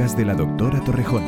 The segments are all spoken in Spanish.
de la doctora Torrejón.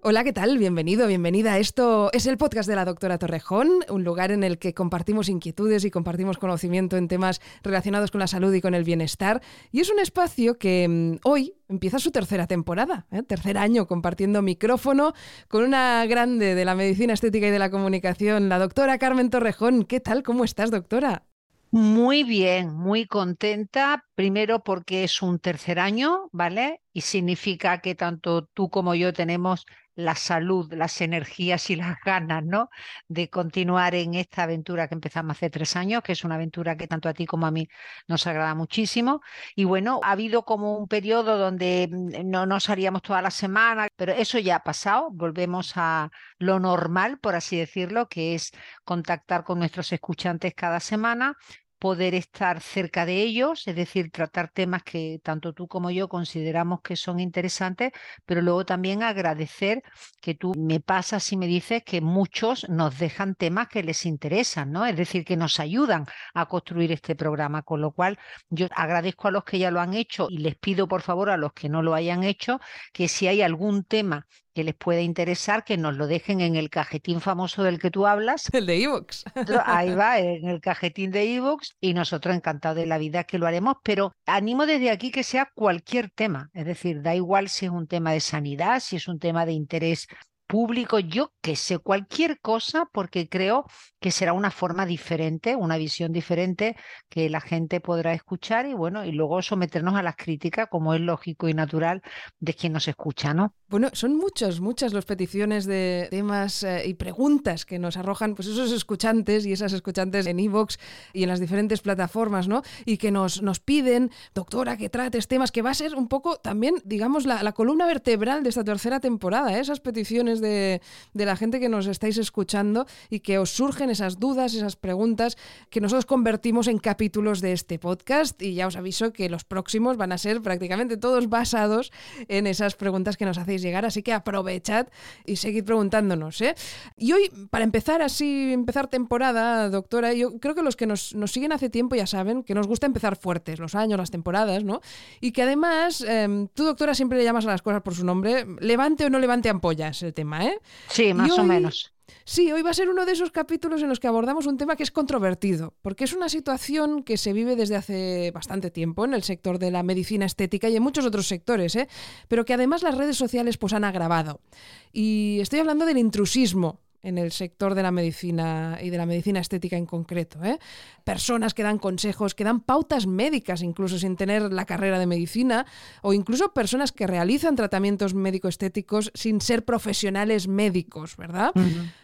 Hola, ¿qué tal? Bienvenido, bienvenida. Esto es el podcast de la doctora Torrejón, un lugar en el que compartimos inquietudes y compartimos conocimiento en temas relacionados con la salud y con el bienestar. Y es un espacio que mm, hoy empieza su tercera temporada, ¿eh? tercer año compartiendo micrófono con una grande de la medicina estética y de la comunicación, la doctora Carmen Torrejón. ¿Qué tal? ¿Cómo estás, doctora? Muy bien, muy contenta. Primero porque es un tercer año, ¿vale? Y significa que tanto tú como yo tenemos la salud, las energías y las ganas, ¿no? De continuar en esta aventura que empezamos hace tres años, que es una aventura que tanto a ti como a mí nos agrada muchísimo. Y bueno, ha habido como un periodo donde mm, no nos salíamos toda la semana, pero eso ya ha pasado. Volvemos a lo normal, por así decirlo, que es contactar con nuestros escuchantes cada semana poder estar cerca de ellos, es decir, tratar temas que tanto tú como yo consideramos que son interesantes, pero luego también agradecer que tú me pasas y me dices que muchos nos dejan temas que les interesan, ¿no? Es decir, que nos ayudan a construir este programa, con lo cual yo agradezco a los que ya lo han hecho y les pido por favor a los que no lo hayan hecho que si hay algún tema que les pueda interesar, que nos lo dejen en el cajetín famoso del que tú hablas. El de Evox. Ahí va, en el cajetín de Evox, y nosotros encantados de la vida que lo haremos, pero animo desde aquí que sea cualquier tema, es decir, da igual si es un tema de sanidad, si es un tema de interés público, yo que sé, cualquier cosa, porque creo que será una forma diferente, una visión diferente que la gente podrá escuchar y bueno, y luego someternos a las críticas, como es lógico y natural de quien nos escucha, ¿no? Bueno, son muchas, muchas las peticiones de temas eh, y preguntas que nos arrojan pues esos escuchantes y esas escuchantes en Evox y en las diferentes plataformas, ¿no? Y que nos, nos piden, doctora, que trates temas, que va a ser un poco también, digamos, la, la columna vertebral de esta tercera temporada, ¿eh? esas peticiones de, de la gente que nos estáis escuchando y que os surgen esas dudas, esas preguntas que nosotros convertimos en capítulos de este podcast y ya os aviso que los próximos van a ser prácticamente todos basados en esas preguntas que nos hacéis llegar, así que aprovechad y seguid preguntándonos. ¿eh? Y hoy, para empezar así, empezar temporada, doctora, yo creo que los que nos, nos siguen hace tiempo ya saben que nos gusta empezar fuertes, los años, las temporadas, ¿no? Y que además, eh, tú, doctora, siempre le llamas a las cosas por su nombre, levante o no levante ampollas el tema, ¿eh? Sí, más o menos. Sí, hoy va a ser uno de esos capítulos en los que abordamos un tema que es controvertido, porque es una situación que se vive desde hace bastante tiempo en el sector de la medicina estética y en muchos otros sectores, ¿eh? pero que además las redes sociales pues, han agravado. Y estoy hablando del intrusismo, en el sector de la medicina y de la medicina estética en concreto. ¿eh? Personas que dan consejos, que dan pautas médicas incluso sin tener la carrera de medicina, o incluso personas que realizan tratamientos médico-estéticos sin ser profesionales médicos, ¿verdad?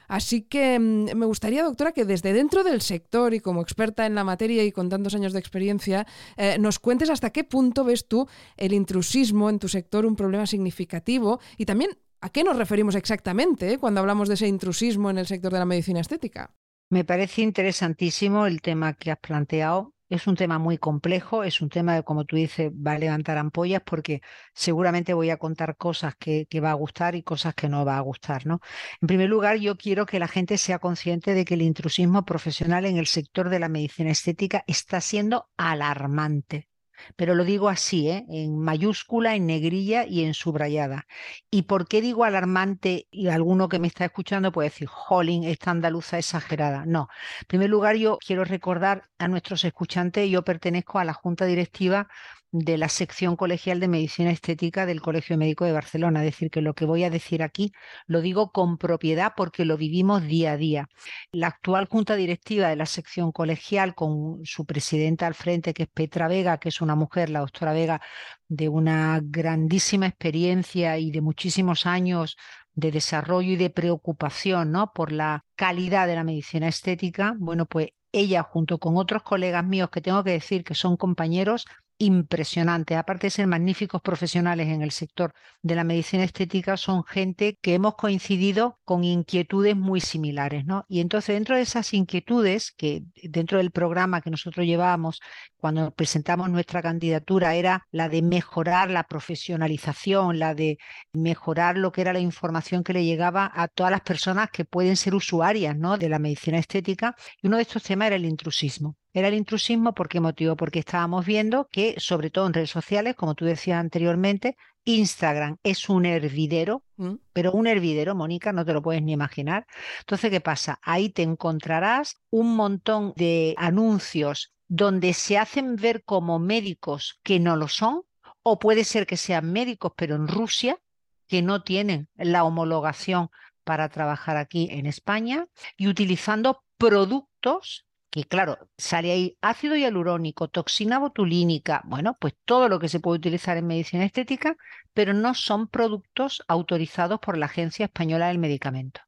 Así que mm, me gustaría, doctora, que desde dentro del sector y como experta en la materia y con tantos años de experiencia, eh, nos cuentes hasta qué punto ves tú el intrusismo en tu sector un problema significativo y también ¿A qué nos referimos exactamente eh, cuando hablamos de ese intrusismo en el sector de la medicina estética? Me parece interesantísimo el tema que has planteado. Es un tema muy complejo, es un tema que, como tú dices, va a levantar ampollas porque seguramente voy a contar cosas que, que, va a gustar y cosas que no va a gustar. ¿no? En primer lugar, yo quiero que la gente sea consciente de que el intrusismo profesional en el sector de la medicina estética está siendo alarmante pero lo digo así, ¿eh? en mayúscula, en negrilla y en subrayada. ¿Y por qué digo alarmante? Y alguno que me está escuchando puede decir, jolín, esta andaluza exagerada. No. En primer lugar, yo quiero recordar a nuestros escuchantes, yo pertenezco a la Junta Directiva de la sección colegial de medicina estética del Colegio Médico de Barcelona. Es decir, que lo que voy a decir aquí lo digo con propiedad porque lo vivimos día a día. La actual junta directiva de la sección colegial, con su presidenta al frente, que es Petra Vega, que es una mujer, la doctora Vega, de una grandísima experiencia y de muchísimos años de desarrollo y de preocupación ¿no? por la calidad de la medicina estética, bueno, pues ella junto con otros colegas míos que tengo que decir que son compañeros, impresionante. Aparte de ser magníficos profesionales en el sector de la medicina estética, son gente que hemos coincidido con inquietudes muy similares, ¿no? Y entonces dentro de esas inquietudes, que dentro del programa que nosotros llevábamos cuando presentamos nuestra candidatura era la de mejorar la profesionalización, la de mejorar lo que era la información que le llegaba a todas las personas que pueden ser usuarias, ¿no? De la medicina estética. Y uno de estos temas era el intrusismo. Era el intrusismo, ¿por qué motivo? Porque estábamos viendo que, sobre todo en redes sociales, como tú decías anteriormente, Instagram es un hervidero, Mm. pero un hervidero, Mónica, no te lo puedes ni imaginar. Entonces, ¿qué pasa? Ahí te encontrarás un montón de anuncios donde se hacen ver como médicos que no lo son, o puede ser que sean médicos, pero en Rusia, que no tienen la homologación para trabajar aquí en España, y utilizando productos que claro, sale ahí ácido hialurónico, toxina botulínica, bueno, pues todo lo que se puede utilizar en medicina estética, pero no son productos autorizados por la Agencia Española del Medicamento.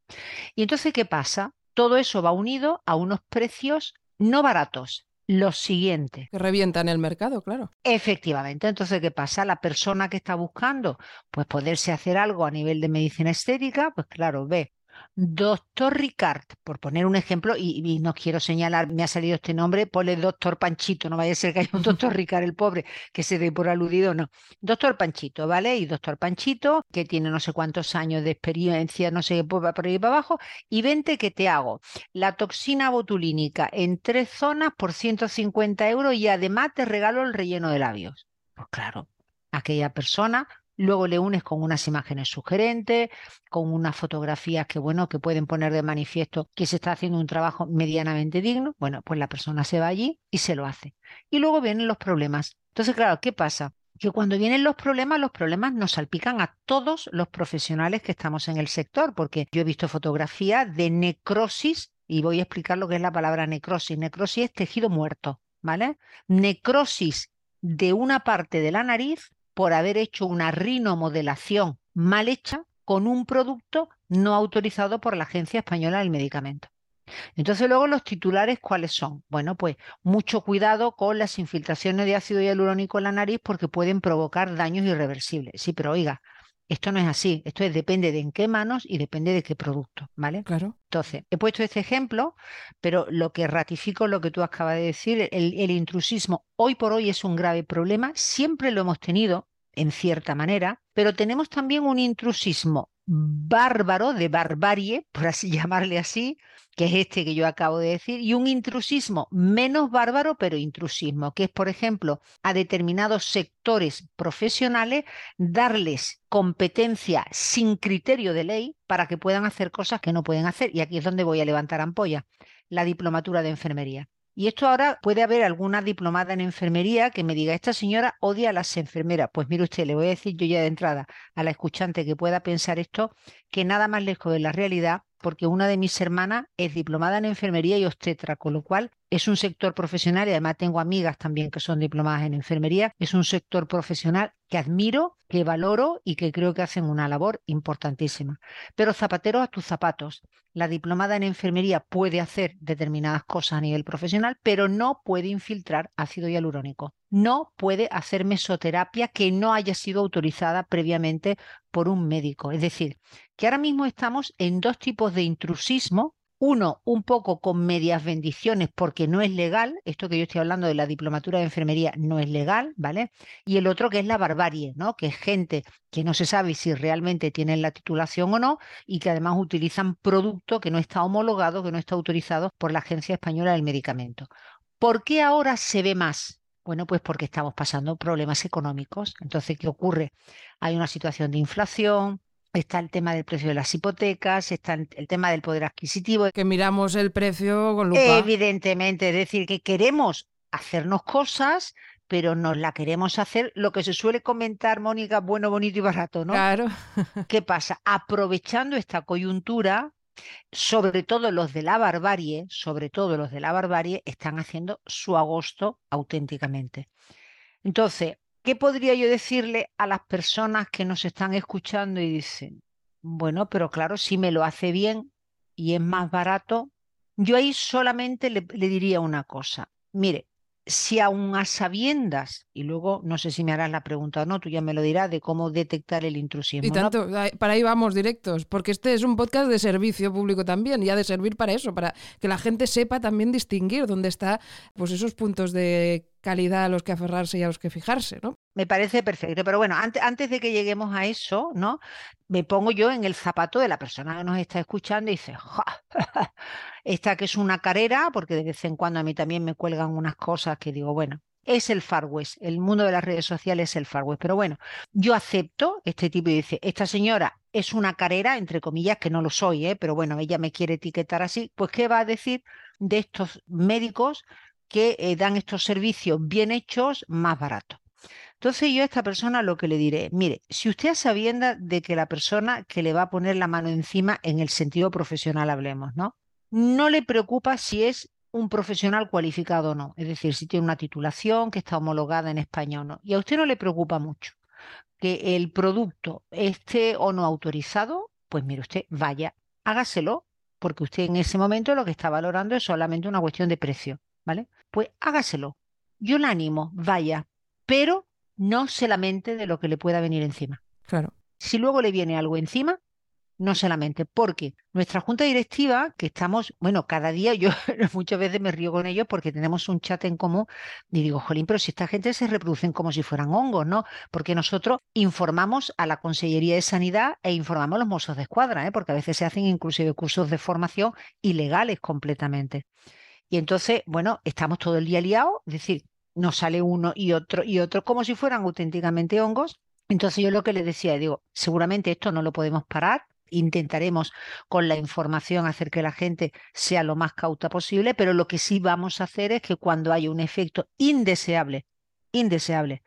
Y entonces, ¿qué pasa? Todo eso va unido a unos precios no baratos. Lo siguiente, Que revientan el mercado, claro. Efectivamente. Entonces, ¿qué pasa? La persona que está buscando, pues poderse hacer algo a nivel de medicina estética, pues claro, ve. Doctor Ricard, por poner un ejemplo, y, no quiero señalar, me ha salido este nombre, ponle doctor Panchito, no vaya a ser que haya un doctor Ricard el pobre que se dé por aludido, no. Doctor Panchito, ¿vale? Y doctor Panchito, que tiene no sé cuántos años de experiencia, no sé qué, pues va por ahí para abajo, y vente que te hago la toxina botulínica en tres zonas por 150 euros y además te regalo el relleno de labios. Pues claro, aquella persona luego le unes con unas imágenes sugerentes, con unas fotografías que, bueno, que pueden poner de manifiesto que se está haciendo un trabajo medianamente digno. Bueno, pues la persona se va allí y se lo hace. Y luego vienen los problemas. Entonces, claro, ¿qué pasa? que cuando vienen los problemas, los problemas nos salpican a todos los profesionales que estamos en el sector, porque yo he visto fotografías de necrosis y voy a explicar lo que es la palabra necrosis. Necrosis es tejido muerto, ¿vale? Necrosis de una parte de la nariz por haber hecho una rinomodelación mal hecha con un producto no autorizado por la Agencia Española del Medicamento. Entonces luego los titulares, ¿cuáles son? Bueno, pues mucho cuidado con las infiltraciones de ácido hialurónico en la nariz porque pueden provocar daños irreversibles. Sí, pero oiga, esto no es así. Esto es, depende de en qué manos y depende de qué producto, ¿vale? Claro. Entonces, he puesto este ejemplo, pero lo que ratifico es lo que tú acabas de decir, el, el intrusismo hoy por hoy es un grave problema, siempre lo hemos tenido en cierta manera, pero tenemos también un intrusismo bárbaro, de barbarie, por así llamarle así, que es este que yo acabo de decir, y un intrusismo menos bárbaro, pero intrusismo, que es, por ejemplo, a determinados sectores profesionales darles competencia sin criterio de ley para que puedan hacer cosas que no pueden hacer. Y aquí es donde voy a levantar ampolla, la diplomatura de enfermería. Y esto ahora puede haber alguna diplomada en enfermería que me diga, esta señora odia a las enfermeras. Pues mire usted, le voy a decir yo ya de entrada a la escuchante que pueda pensar esto, que nada más lejos de la realidad, porque una de mis hermanas es diplomada en enfermería y obstetra, con lo cual es un sector profesional y además tengo amigas también que son diplomadas en enfermería. Es un sector profesional que admiro, que valoro y que creo que hacen una labor importantísima. Pero zapateros a tus zapatos. La diplomada en enfermería puede hacer determinadas cosas a nivel profesional, pero no puede infiltrar ácido hialurónico. No puede hacer mesoterapia que no haya sido autorizada previamente por un médico. Es decir, que ahora mismo estamos en dos tipos de intrusismo uno un poco con medias bendiciones porque no es legal, esto que yo estoy hablando de la diplomatura de enfermería no es legal, ¿vale? Y el otro que es la barbarie, ¿no? Que es gente que no se sabe si realmente tienen la titulación o no y que además utilizan producto que no está homologado, que no está autorizado por la Agencia Española del Medicamento. ¿Por qué ahora se ve más? Bueno, pues porque estamos pasando problemas económicos. Entonces, ¿qué ocurre? Hay una situación de inflación, Está el tema del precio de las hipotecas, está el tema del poder adquisitivo. Que miramos el precio con lupa. Evidentemente, es decir, que queremos hacernos cosas, pero nos la queremos hacer lo que se suele comentar, Mónica, bueno, bonito y barato, ¿no? Claro. ¿Qué pasa? Aprovechando esta coyuntura, sobre todo los de la barbarie, sobre todo los de la barbarie, están haciendo su agosto auténticamente. Entonces, ¿Qué podría yo decirle a las personas que nos están escuchando y dicen, bueno, pero claro, si me lo hace bien y es más barato, yo ahí solamente le, le diría una cosa. Mire, si aún a sabiendas, y luego no sé si me harás la pregunta o no, tú ya me lo dirás de cómo detectar el intrusismo. Y tanto, ¿no? para ahí vamos directos, porque este es un podcast de servicio público también, y ha de servir para eso, para que la gente sepa también distinguir dónde está pues esos puntos de calidad a los que aferrarse y a los que fijarse, ¿no? Me parece perfecto. Pero bueno, antes, de que lleguemos a eso, ¿no? Me pongo yo en el zapato de la persona que nos está escuchando y dice, ¡Ja! esta que es una carrera, porque de vez en cuando a mí también me cuelgan unas cosas que digo, bueno, es el Far West, el mundo de las redes sociales es el Far West. Pero bueno, yo acepto este tipo y dice, esta señora es una carrera, entre comillas, que no lo soy, ¿eh? pero bueno, ella me quiere etiquetar así, pues ¿qué va a decir de estos médicos que eh, dan estos servicios bien hechos más baratos? Entonces yo a esta persona lo que le diré, mire, si usted sabienda de que la persona que le va a poner la mano encima en el sentido profesional hablemos, ¿no? No le preocupa si es un profesional cualificado o no, es decir, si tiene una titulación que está homologada en España o no. Y a usted no le preocupa mucho que el producto esté o no autorizado, pues mire usted, vaya, hágaselo, porque usted en ese momento lo que está valorando es solamente una cuestión de precio, ¿vale? Pues hágaselo. Yo le animo, vaya, pero no solamente de lo que le pueda venir encima. Claro. Si luego le viene algo encima, no solamente, porque nuestra junta directiva, que estamos, bueno, cada día yo muchas veces me río con ellos porque tenemos un chat en común y digo, jolín, pero si esta gente se reproducen como si fueran hongos, ¿no? Porque nosotros informamos a la Consellería de Sanidad e informamos a los mozos de escuadra, ¿eh? porque a veces se hacen inclusive cursos de formación ilegales completamente. Y entonces, bueno, estamos todo el día liados, es decir, nos sale uno y otro y otro como si fueran auténticamente hongos. Entonces yo lo que le decía, digo, seguramente esto no lo podemos parar, intentaremos con la información hacer que la gente sea lo más cauta posible, pero lo que sí vamos a hacer es que cuando haya un efecto indeseable, indeseable,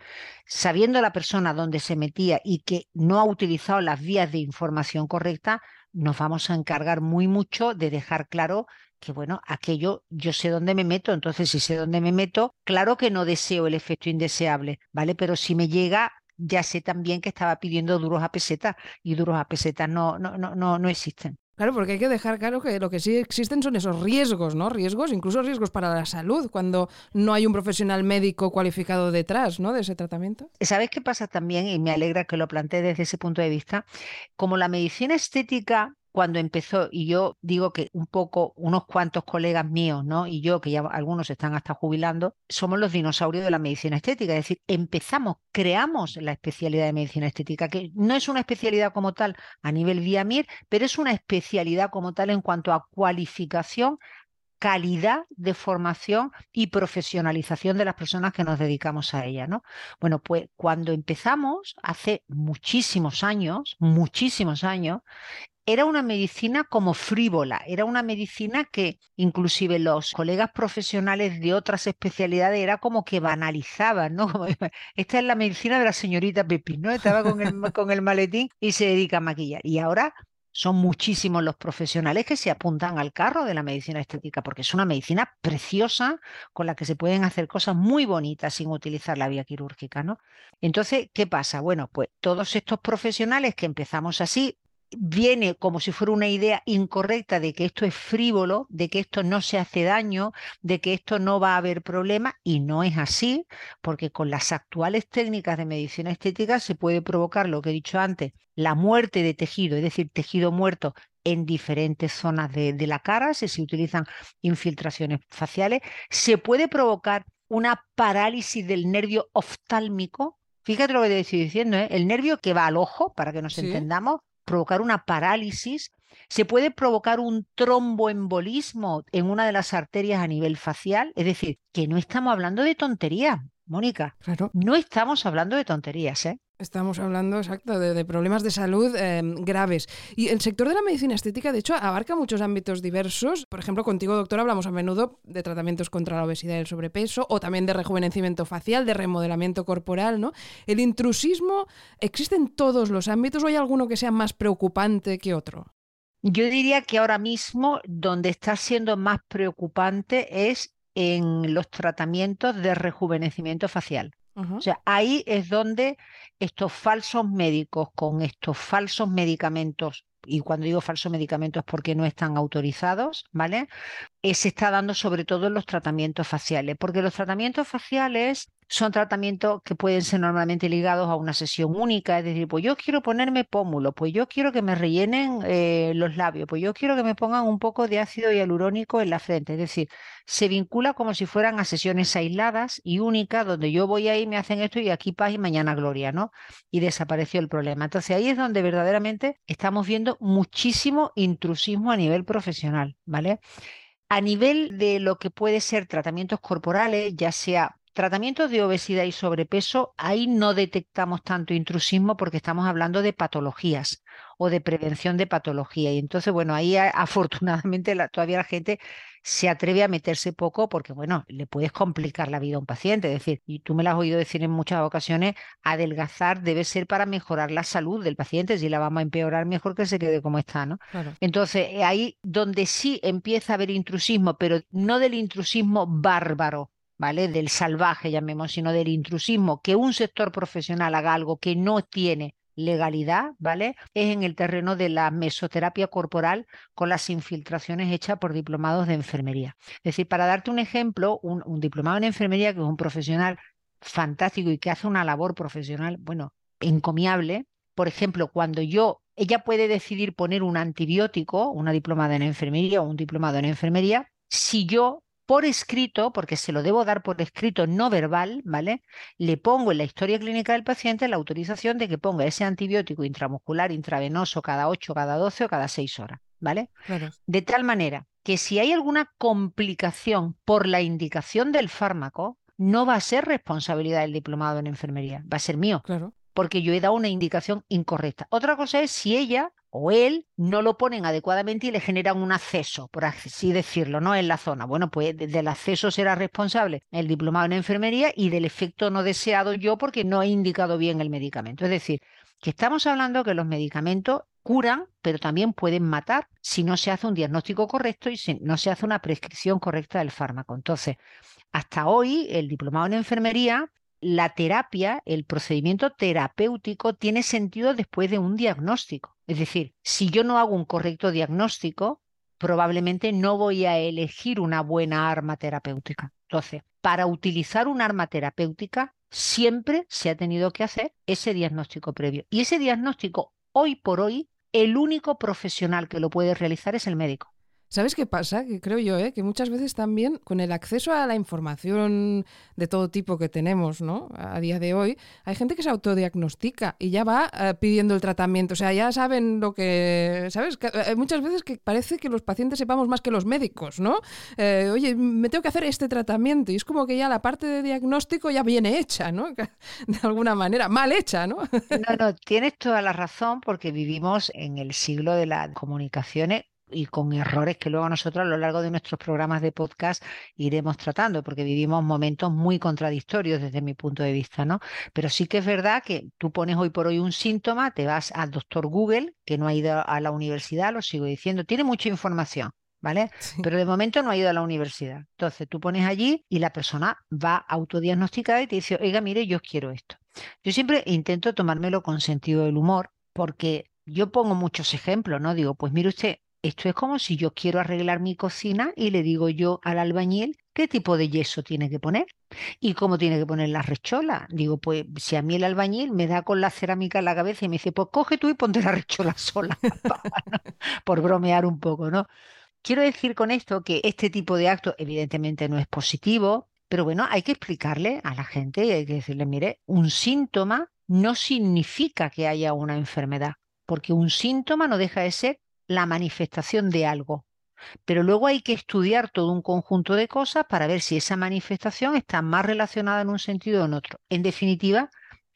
sabiendo la persona dónde se metía y que no ha utilizado las vías de información correcta, nos vamos a encargar muy mucho de dejar claro que bueno, aquello yo sé dónde me meto, entonces si sé dónde me meto, claro que no deseo el efecto indeseable, ¿vale? Pero si me llega, ya sé también que estaba pidiendo duros a peseta y duros a peseta no, no, no, no, no existen. Claro, porque hay que dejar claro que lo que sí existen son esos riesgos, ¿no? Riesgos, incluso riesgos para la salud, cuando no hay un profesional médico cualificado detrás, ¿no? De ese tratamiento. ¿Sabes qué pasa también? Y me alegra que lo plantee desde ese punto de vista. Como la medicina estética cuando empezó, y yo digo que un poco, unos cuantos colegas míos, ¿no? Y yo, que ya algunos están hasta jubilando, somos los dinosaurios de la medicina estética. Es decir, empezamos, creamos la especialidad de medicina estética, que no es una especialidad como tal a nivel VIAMIR, pero es una especialidad como tal en cuanto a cualificación calidad de formación y profesionalización de las personas que nos dedicamos a ella, ¿no? Bueno, pues cuando empezamos, hace muchísimos años, muchísimos años, era una medicina como frívola, era una medicina que inclusive los colegas profesionales de otras especialidades era como que banalizaban, ¿no? esta es la medicina de la señorita Pepín, ¿no? Estaba con el, con el maletín y se dedica a maquillar. Y ahora son muchísimos los profesionales que se apuntan al carro de la medicina estética, porque es una medicina preciosa con la que se pueden hacer cosas muy bonitas sin utilizar la vía quirúrgica, ¿no? Entonces, ¿qué pasa? Bueno, pues todos estos profesionales que empezamos así, viene como si fuera una idea incorrecta de que esto es frívolo, de que esto no se hace daño, de que esto no va a haber problema y no es así, porque con las actuales técnicas de medicina estética se puede provocar lo que he dicho antes, la muerte de tejido, es decir, tejido muerto en diferentes zonas de, la cara, si se utilizan infiltraciones faciales, se puede provocar una parálisis del nervio oftálmico. Fíjate lo que te estoy diciendo, ¿eh? el nervio que va al ojo, para que nos entendamos, provocar una parálisis, se puede provocar un tromboembolismo en una de las arterias a nivel facial, es decir, que no estamos hablando de tonterías, Mónica. Claro. No estamos hablando de tonterías, ¿eh? Estamos hablando, exacto, de, problemas de salud em, graves. Y el sector de la medicina estética, de hecho, abarca muchos ámbitos diversos. Por ejemplo, contigo, doctor, hablamos a menudo de tratamientos contra la obesidad y el sobrepeso, o también de rejuvenecimiento facial, de remodelamiento corporal, ¿no? ¿El intrusismo existe en todos los ámbitos o hay alguno que sea más preocupante que otro? Yo diría que ahora mismo donde está siendo más preocupante es en los tratamientos de rejuvenecimiento facial. O sea, ahí es donde estos falsos médicos con estos falsos medicamentos, y cuando digo falsos medicamentos porque no están autorizados, ¿vale? Eh, se está dando sobre todo en los tratamientos faciales, porque los tratamientos faciales son tratamientos que pueden ser normalmente ligados a una sesión única, es decir, pues yo quiero ponerme pómulo, pues yo quiero que me rellenen eh, los labios, pues yo quiero que me pongan un poco de ácido hialurónico en la frente, es decir, se vincula como si fueran a sesiones aisladas y únicas, donde yo voy ahí, me hacen esto y aquí paz y mañana gloria, ¿no? Y desapareció el problema. Entonces ahí es donde verdaderamente estamos viendo muchísimo intrusismo a nivel profesional, ¿vale? A nivel de lo que puede ser tratamientos corporales, ya sea tratamientos de obesidad y sobrepeso, ahí no detectamos tanto intrusismo porque estamos hablando de patologías o de prevención de patología. Y entonces, bueno, ahí afortunadamente todavía la gente se atreve a meterse poco porque, bueno, le puedes complicar la vida a un paciente. Es decir, y tú me lo has oído decir en muchas ocasiones, adelgazar debe ser para mejorar la salud del paciente. Si la vamos a empeorar, mejor que se quede como está, ¿no? Entonces, eh, ahí donde sí empieza a haber intrusismo, pero no del intrusismo bárbaro, ¿vale? Del salvaje, llamemos, sino del intrusismo, que un sector profesional haga algo que no tiene legalidad, ¿vale? Es en el terreno de la mesoterapia corporal con las infiltraciones hechas por diplomados de enfermería. Es decir, para darte un ejemplo, un, un diplomado en enfermería que es un profesional fantástico y que hace una labor profesional, bueno, encomiable. Por ejemplo, cuando yo, ella puede decidir poner un antibiótico, una diplomada en enfermería o un diplomado en enfermería, si yo por escrito, porque se lo debo dar por escrito no verbal, ¿vale? Le pongo en la historia clínica del paciente la autorización de que ponga ese antibiótico intramuscular, intravenoso cada 8, cada 12 o cada 6 horas, ¿vale? De tal manera que si hay alguna complicación por la indicación del fármaco, no va a ser responsabilidad del diplomado en enfermería, va a ser mío. Claro porque yo he dado una indicación incorrecta. Otra cosa es si ella o él no lo ponen adecuadamente y le generan un acceso, por así decirlo, ¿no? En la zona. Bueno, pues del acceso será responsable el diplomado en enfermería y del efecto no deseado yo porque no he indicado bien el medicamento. Es decir, que estamos hablando que los medicamentos curan, pero también pueden matar si no se hace un diagnóstico correcto y si no se hace una prescripción correcta del fármaco. Entonces, hasta hoy el diplomado en enfermería la terapia, el procedimiento terapéutico tiene sentido después de un diagnóstico. Es decir, si yo no hago un correcto diagnóstico, probablemente no voy a elegir una buena arma terapéutica. Entonces, para utilizar un arma terapéutica, siempre se ha tenido que hacer ese diagnóstico previo. Y ese diagnóstico, hoy por hoy, el único profesional que lo puede realizar es el médico. ¿Sabes qué pasa? Que creo yo, ¿eh? que muchas veces también con el acceso a la información de todo tipo que tenemos ¿no? a día de hoy, hay gente que se autodiagnostica y ya va eh, pidiendo el tratamiento. O sea, ya saben lo que. ¿Sabes? Eh, muchas veces que parece que los pacientes sepamos más que los médicos, ¿no? Eh, oye, me tengo que hacer este tratamiento y es como que ya la parte de diagnóstico ya viene hecha, ¿no? De alguna manera, mal hecha, ¿no? No, no, tienes toda la razón porque vivimos en el siglo de las comunicaciones y con errores que luego nosotros a lo largo de nuestros programas de podcast iremos tratando, porque vivimos momentos muy contradictorios desde mi punto de vista, ¿no? Pero sí que es verdad que tú pones hoy por hoy un síntoma, te vas al doctor Google, que no ha ido a la universidad, lo sigo diciendo, tiene mucha información. ¿Vale? Pero de momento no ha ido a la universidad. Entonces tú pones allí y la persona va autodiagnosticada y te dice, oiga, mire, yo quiero esto. Yo siempre intento tomármelo con sentido del humor, porque yo pongo muchos ejemplos, ¿no? Digo, pues mire usted, esto es como si yo quiero arreglar mi cocina y le digo yo al albañil qué tipo de yeso tiene que poner y cómo tiene que poner la rechola. Digo, pues si a mí el albañil me da con la cerámica en la cabeza y me dice, pues coge tú y ponte la rechola sola, por bromear un poco, ¿no? Quiero decir con esto que este tipo de acto evidentemente no es positivo, pero bueno, hay que explicarle a la gente, hay que decirle, mire, un síntoma no significa que haya una enfermedad, porque un síntoma no deja de ser la manifestación de algo. Pero luego hay que estudiar todo un conjunto de cosas para ver si esa manifestación está más relacionada en un sentido o en otro. En definitiva,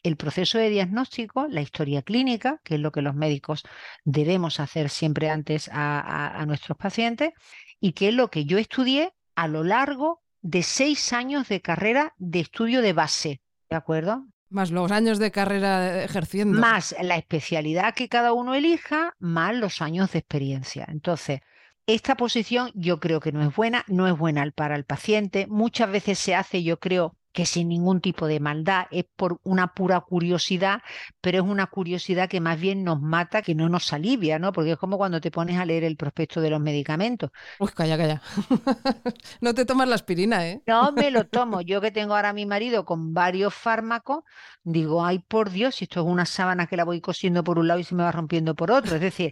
el proceso de diagnóstico, la historia clínica, que es lo que los médicos debemos hacer siempre antes a, nuestros pacientes, y que es lo que yo estudié a lo largo de seis años de carrera de estudio de base. ¿De acuerdo? Más los años de carrera ejerciendo. Más la especialidad que cada uno elija, más los años de experiencia. Entonces, esta posición yo creo que no es buena, no es buena para el paciente. Muchas veces se hace, yo creo, que sin ningún tipo de maldad, es por una pura curiosidad, pero es una curiosidad que más bien nos mata, que no nos alivia, ¿no? Porque es como cuando te pones a leer el prospecto de los medicamentos. Uy, calla, calla. no te tomas la aspirina, ¿eh? No me lo tomo. Yo que tengo ahora a mi marido con varios fármacos, digo, ay, por Dios, si esto es una sábana que la voy cosiendo por un lado y se me va rompiendo por otro. Es decir,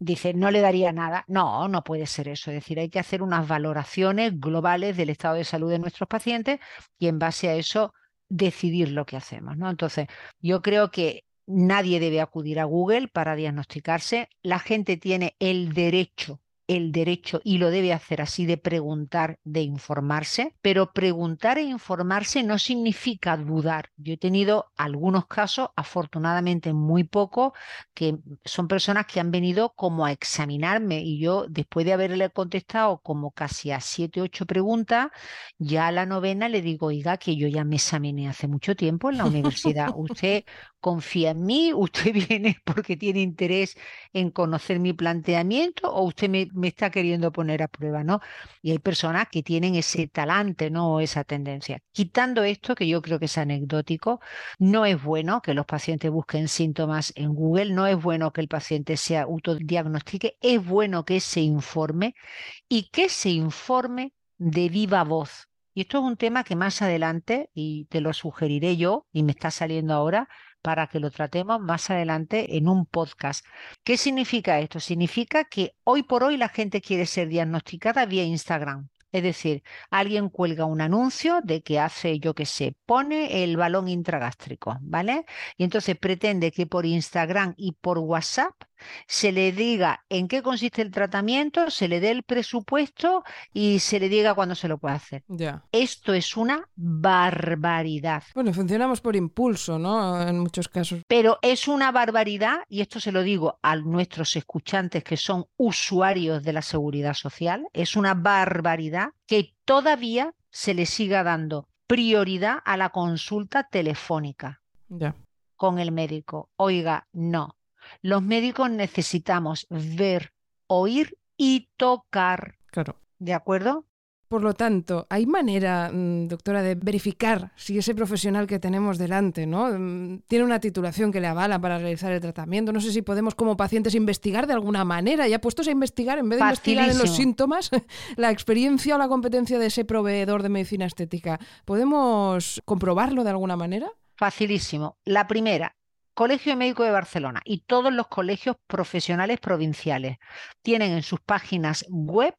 dice, no le daría nada. No, no puede ser eso. Es decir, hay que hacer unas valoraciones globales del estado de salud de nuestros pacientes y en base a eso decidir lo que hacemos. ¿no? Entonces, yo creo que nadie debe acudir a Google para diagnosticarse. La gente tiene el derecho el derecho y lo debe hacer así de preguntar, de informarse, pero preguntar e informarse no significa dudar. Yo he tenido algunos casos, afortunadamente muy poco, que son personas que han venido como a examinarme y yo después de haberle contestado como casi a siete, ocho preguntas, ya a la novena le digo, oiga, que yo ya me examiné hace mucho tiempo en la universidad. Usted confía en mí, usted viene porque tiene interés en conocer mi planteamiento o usted me, está queriendo poner a prueba, ¿no? Y hay personas que tienen ese talante, ¿no? O esa tendencia. Quitando esto, que yo creo que es anecdótico, no es bueno que los pacientes busquen síntomas en Google, no es bueno que el paciente se autodiagnostique, es bueno que se informe y que se informe de viva voz. Y esto es un tema que más adelante, y te lo sugeriré yo, y me está saliendo ahora, para que lo tratemos más adelante en un podcast. ¿Qué significa esto? Significa que hoy por hoy la gente quiere ser diagnosticada vía Instagram. Es decir, alguien cuelga un anuncio de que hace, yo qué sé, pone el balón intragástrico, ¿vale? Y entonces pretende que por Instagram y por WhatsApp se le diga en qué consiste el tratamiento, se le dé el presupuesto y se le diga cuándo se lo puede hacer. Ya. Esto es una barbaridad. Bueno, funcionamos por impulso, ¿no? En muchos casos. Pero es una barbaridad, y esto se lo digo a nuestros escuchantes que son usuarios de la seguridad social, es una barbaridad que todavía se le siga dando prioridad a la consulta telefónica ya. con el médico. Oiga, no. Los médicos necesitamos ver, oír y tocar. Claro. ¿De acuerdo? Por lo tanto, ¿hay manera, mm, doctora, de verificar si ese profesional que tenemos delante ¿no? Mm, tiene una titulación que le avala para realizar el tratamiento? No sé si podemos como pacientes investigar de alguna manera, ya puestos a investigar, en vez de investigar en los síntomas, la experiencia o la competencia de ese proveedor de medicina estética. ¿Podemos comprobarlo de alguna manera? Facilísimo. La primera, Colegio Médico de Barcelona y todos los colegios profesionales provinciales tienen en sus páginas web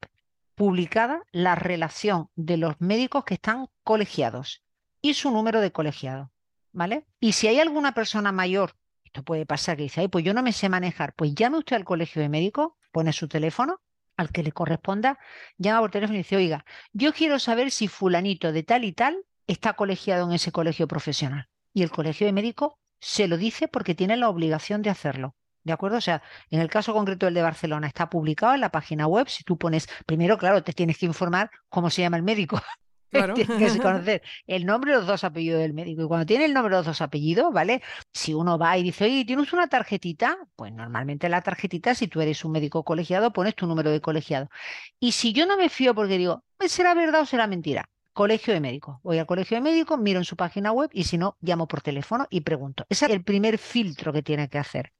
publicada la relación de los médicos que están colegiados y su número de colegiados, ¿vale? Y si hay alguna persona mayor, esto puede pasar que dice, Ay, pues yo no me sé manejar, pues llame usted al colegio de médicos, pone su teléfono al que le corresponda, llama por teléfono y dice, oiga, yo quiero saber si fulanito de tal y tal está colegiado en ese colegio profesional. Y el colegio de médicos se lo dice porque tiene la obligación de hacerlo. ¿De acuerdo? O sea, en el caso concreto del de Barcelona está publicado en la página web. Si tú pones, primero, claro, te tienes que informar cómo se llama el médico. Claro. tienes que conocer el nombre y los dos apellidos del médico. Y cuando tiene el nombre y los dos apellidos, ¿vale? Si uno va y dice, oye, ¿tienes una tarjetita? Pues normalmente la tarjetita, si tú eres un médico colegiado, pones tu número de colegiado. Y si yo no me fío porque digo, ¿será verdad o será mentira? Colegio de Médicos. Voy al Colegio de Médicos, miro en su página web y si no, llamo por teléfono y pregunto. Ese es el primer filtro que tiene que hacer.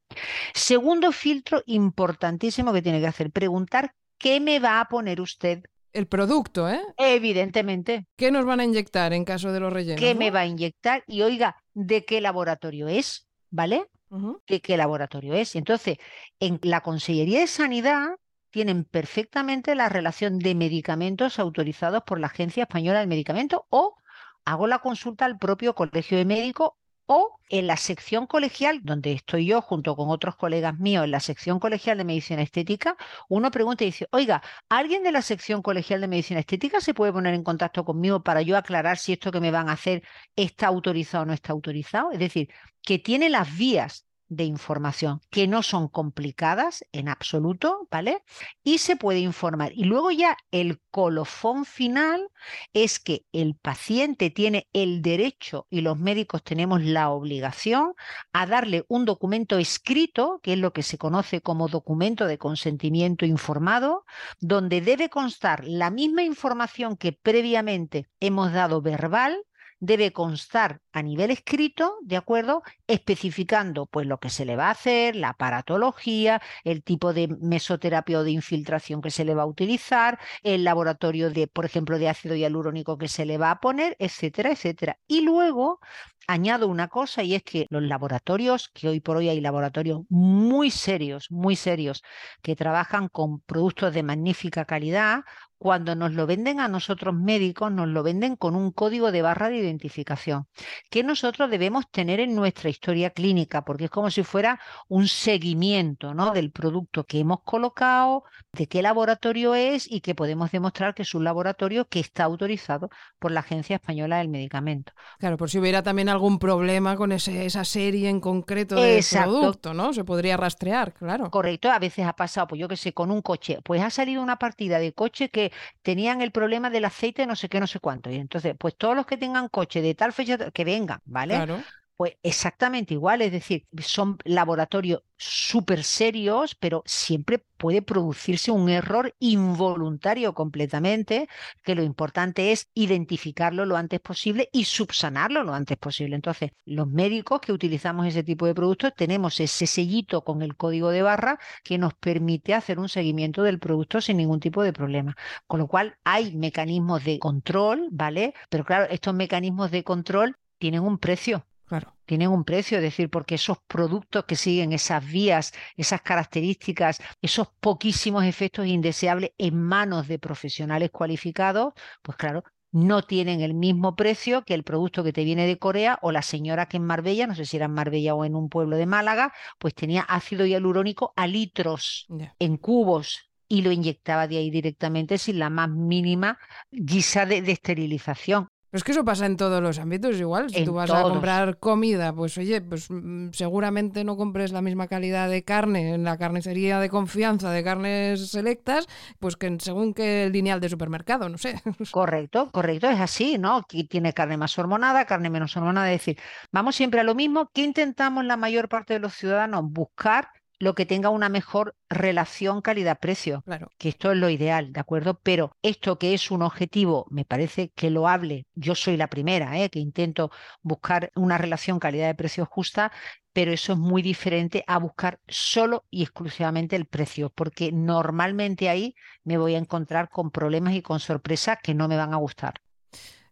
Segundo filtro importantísimo que tiene que hacer, preguntar qué me va a poner usted. El producto, ¿eh? Evidentemente. ¿Qué nos van a inyectar en caso de los rellenos? ¿Qué no? me va a inyectar? Y oiga, ¿de qué laboratorio es? ¿Vale? Uh -huh. ¿De qué laboratorio es? Entonces, en la Consellería de Sanidad tienen perfectamente la relación de medicamentos autorizados por la Agencia Española del Medicamento o hago la consulta al propio Colegio de Médicos o en la sección colegial, donde estoy yo junto con otros colegas míos, en la sección colegial de medicina estética, uno pregunta y dice, oiga, ¿alguien de la sección colegial de medicina estética se puede poner en contacto conmigo para yo aclarar si esto que me van a hacer está autorizado o no está autorizado? Es decir, que tiene las vías de información que no son complicadas en absoluto, ¿vale? Y se puede informar. Y luego ya el colofón final es que el paciente tiene el derecho y los médicos tenemos la obligación a darle un documento escrito, que es lo que se conoce como documento de consentimiento informado, donde debe constar la misma información que previamente hemos dado verbal debe constar a nivel escrito, ¿de acuerdo? Especificando pues lo que se le va a hacer, la aparatología, el tipo de mesoterapia o de infiltración que se le va a utilizar, el laboratorio de, por ejemplo, de ácido hialurónico que se le va a poner, etcétera, etcétera. Y luego añado una cosa y es que los laboratorios, que hoy por hoy hay laboratorios muy serios, muy serios, que trabajan con productos de magnífica calidad, cuando nos lo venden a nosotros médicos, nos lo venden con un código de barra de identificación que nosotros debemos tener en nuestra historia clínica, porque es como si fuera un seguimiento ¿no? del producto que hemos colocado, de qué laboratorio es y que podemos demostrar que es un laboratorio que está autorizado por la Agencia Española del Medicamento. Claro, por si hubiera también algún problema con ese, esa serie en concreto de producto, ¿no? Se podría rastrear, claro. Correcto, a veces ha pasado, pues yo qué sé, con un coche, pues ha salido una partida de coche que tenían el problema del aceite no sé qué, no sé cuánto. Y entonces, pues todos los que tengan coche de tal fecha, que vengan, ¿vale? Claro. Pues exactamente igual, es decir, son laboratorios súper serios, pero siempre puede producirse un error involuntario completamente, que lo importante es identificarlo lo antes posible y subsanarlo lo antes posible. Entonces, los médicos que utilizamos ese tipo de productos tenemos ese sellito con el código de barra que nos permite hacer un seguimiento del producto sin ningún tipo de problema. Con lo cual, hay mecanismos de control, ¿vale? Pero claro, estos mecanismos de control tienen un precio. Claro. Tienen un precio, es decir, porque esos productos que siguen esas vías, esas características, esos poquísimos efectos indeseables en manos de profesionales cualificados, pues claro, no tienen el mismo precio que el producto que te viene de Corea o la señora que en Marbella, no sé si era en Marbella o en un pueblo de Málaga, pues tenía ácido hialurónico a litros en cubos y lo inyectaba de ahí directamente sin la más mínima guisa de esterilización. Pero es que eso pasa en todos los ámbitos igual. Si tú vas a comprar comida, pues oye, pues mm, seguramente no compres la misma calidad de carne en la carnicería de confianza de carnes selectas, pues que según que el lineal de supermercado, no sé. Correcto, correcto, es así, ¿no? Aquí tiene carne más hormonada, carne menos hormonada, es decir, vamos siempre a lo mismo. ¿Qué intentamos la mayor parte de los ciudadanos? Buscar lo que tenga una mejor relación calidad-precio, claro. que esto es lo ideal, ¿de acuerdo? Pero esto que es un objetivo, me parece que lo hable, yo soy la primera, ¿eh? que intento buscar una relación calidad de precio justa, pero eso es muy diferente a buscar solo y exclusivamente el precio, porque normalmente ahí me voy a encontrar con problemas y con sorpresas que no me van a gustar.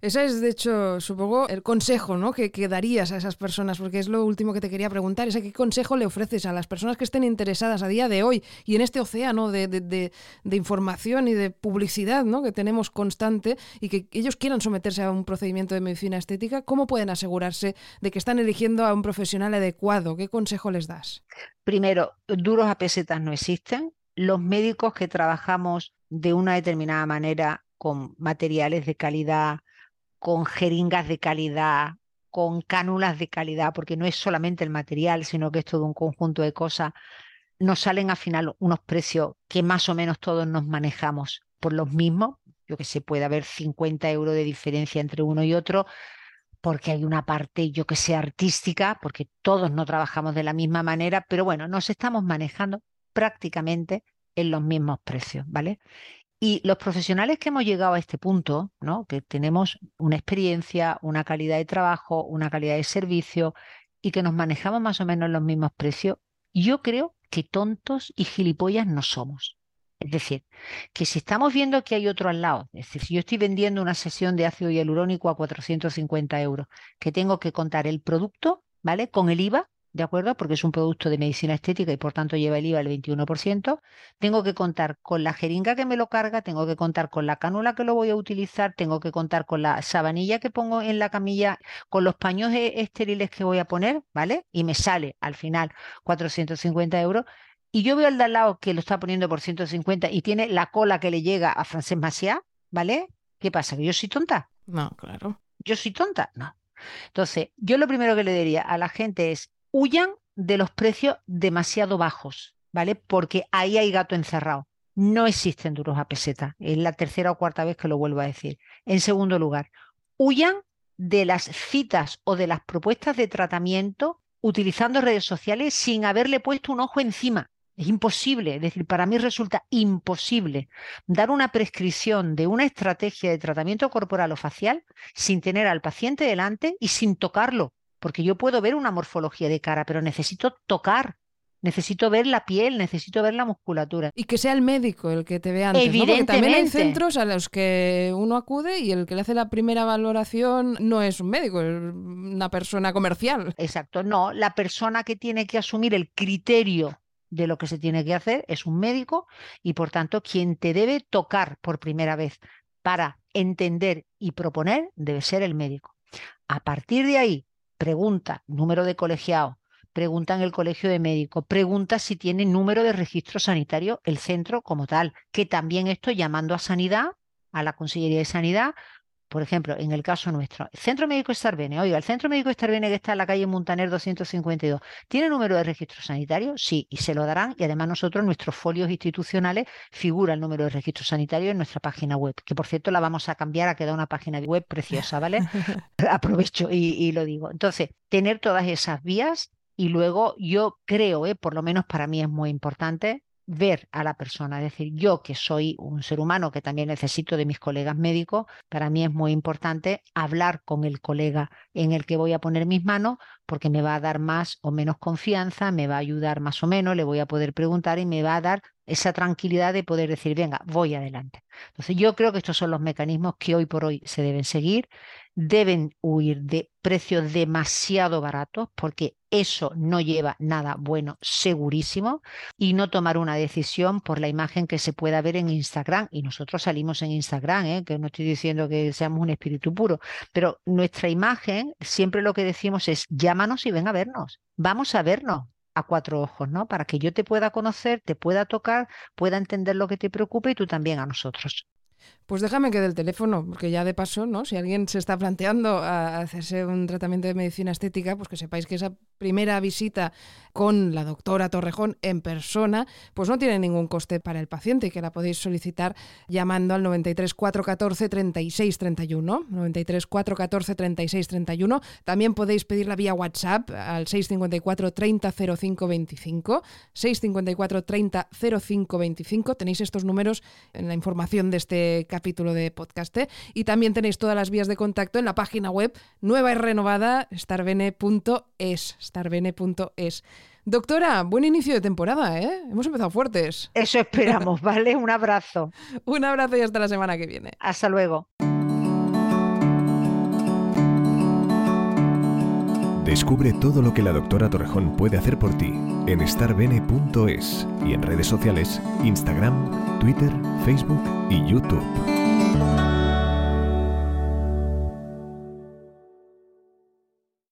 Ese es, de hecho, supongo, el consejo ¿no? que, darías a esas personas, porque es lo último que te quería preguntar. ¿Ese ¿Qué consejo le ofreces a las personas que estén interesadas a día de hoy y en este océano de, de, información y de publicidad ¿no? que tenemos constante y que ellos quieran someterse a un procedimiento de medicina estética? ¿Cómo pueden asegurarse de que están eligiendo a un profesional adecuado? ¿Qué consejo les das? Primero, duros a pesetas no existen. Los médicos que trabajamos de una determinada manera con materiales de calidad, con jeringas de calidad, con cánulas de calidad, porque no es solamente el material, sino que es todo un conjunto de cosas, nos salen al final unos precios que más o menos todos nos manejamos por los mismos. Yo que sé, puede haber 50 euros de diferencia entre uno y otro, porque hay una parte, yo que sé, artística, porque todos no trabajamos de la misma manera, pero bueno, nos estamos manejando prácticamente en los mismos precios, ¿vale? Y los profesionales que hemos llegado a este punto, ¿no? que tenemos una experiencia, una calidad de trabajo, una calidad de servicio y que nos manejamos más o menos en los mismos precios, yo creo que tontos y gilipollas no somos. Es decir, que si estamos viendo que hay otro al lado, es decir, si yo estoy vendiendo una sesión de ácido hialurónico a 450 euros, que tengo que contar el producto, ¿vale? Con el IVA, ¿de acuerdo? Porque es un producto de medicina estética y por tanto lleva el IVA el 21%. Tengo que contar con la jeringa que me lo carga, tengo que contar con la cánula que lo voy a utilizar, tengo que contar con la sabanilla que pongo en la camilla, con los paños e-, estériles que voy a poner, ¿vale? Y me sale al final 450 euros. Y yo veo al de al lado que lo está poniendo por 150 y tiene la cola que le llega a Francés Maciá, ¿vale? ¿Qué pasa? ¿Que yo soy tonta? No, claro. ¿Yo soy tonta? No. Entonces, yo lo primero que le diría a la gente es, huyan de los precios demasiado bajos, ¿vale? Porque ahí hay gato encerrado. No existen duros a peseta. Es la tercera o cuarta vez que lo vuelvo a decir. En segundo lugar, huyan de las citas o de las propuestas de tratamiento utilizando redes sociales sin haberle puesto un ojo encima. Es imposible, es decir, para mí resulta imposible dar una prescripción de una estrategia de tratamiento corporal o facial sin tener al paciente delante y sin tocarlo, porque yo puedo ver una morfología de cara, pero necesito tocar Necesito ver la piel, necesito ver la musculatura. Y que sea el médico el que te vea antes, ¿no? Porque también hay centros a los que uno acude y el que le hace la primera valoración no es un médico, es una persona comercial. Exacto, no, la persona que tiene que asumir el criterio de lo que se tiene que hacer es un médico y por tanto quien te debe tocar por primera vez para entender y proponer debe ser el médico. A partir de ahí, pregunta, número de colegiado, pregunta en el colegio de médicos, pregunta si tiene número de registro sanitario el centro como tal, que también esto llamando a sanidad, a la Consellería de Sanidad, por ejemplo, en el caso nuestro, Centro Médico Estarbene, oiga, el Centro Médico Estarbene que está en la calle Montaner 252, ¿tiene número de registro sanitario? Sí, y se lo darán y además nosotros, nuestros folios institucionales, figura el número de registro sanitario en nuestra página web, que por cierto la vamos a cambiar a quedar una página web preciosa, ¿vale? Aprovecho y, y lo digo. Entonces, tener todas esas vías y luego yo creo, eh, por lo menos para mí es muy importante, ver a la persona, es decir, yo que soy un ser humano que también necesito de mis colegas médicos, para mí es muy importante hablar con el colega en el que voy a poner mis manos porque me va a dar más o menos confianza, me va a ayudar más o menos, le voy a poder preguntar y me va a dar esa tranquilidad de poder decir, venga, voy adelante. Entonces yo creo que estos son los mecanismos que hoy por hoy se deben seguir deben huir de precios demasiado baratos porque eso no lleva nada bueno, segurísimo, y no tomar una decisión por la imagen que se pueda ver en Instagram. Y nosotros salimos en Instagram, ¿eh? que no estoy diciendo que seamos un espíritu puro, pero nuestra imagen, siempre lo que decimos es, llámanos y ven a vernos, vamos a vernos a cuatro ojos, ¿no? Para que yo te pueda conocer, te pueda tocar, pueda entender lo que te preocupa y tú también a nosotros. Pues déjame que del teléfono, porque ya de paso, ¿no? Si alguien se está planteando hacerse un tratamiento de medicina estética, pues que sepáis que esa primera visita con la doctora Torrejón en persona, pues no tiene ningún coste para el paciente y que la podéis solicitar llamando al 93 414 36 31, 93 414 36 31. También podéis pedirla vía WhatsApp al 654 30 05 25, 654 30 05 25. Tenéis estos números en la información de este capítulo de podcast. ¿eh? Y también tenéis todas las vías de contacto en la página web nueva y renovada starbene.es. starbene.es. Doctora, buen inicio de temporada, ¿eh? Hemos empezado fuertes. Eso esperamos, ¿vale? Un abrazo. Un abrazo y hasta la semana que viene. Hasta luego. Descubre todo lo que la doctora Torrejón puede hacer por ti en starbene.es y en redes sociales, Instagram, Twitter, Facebook y YouTube.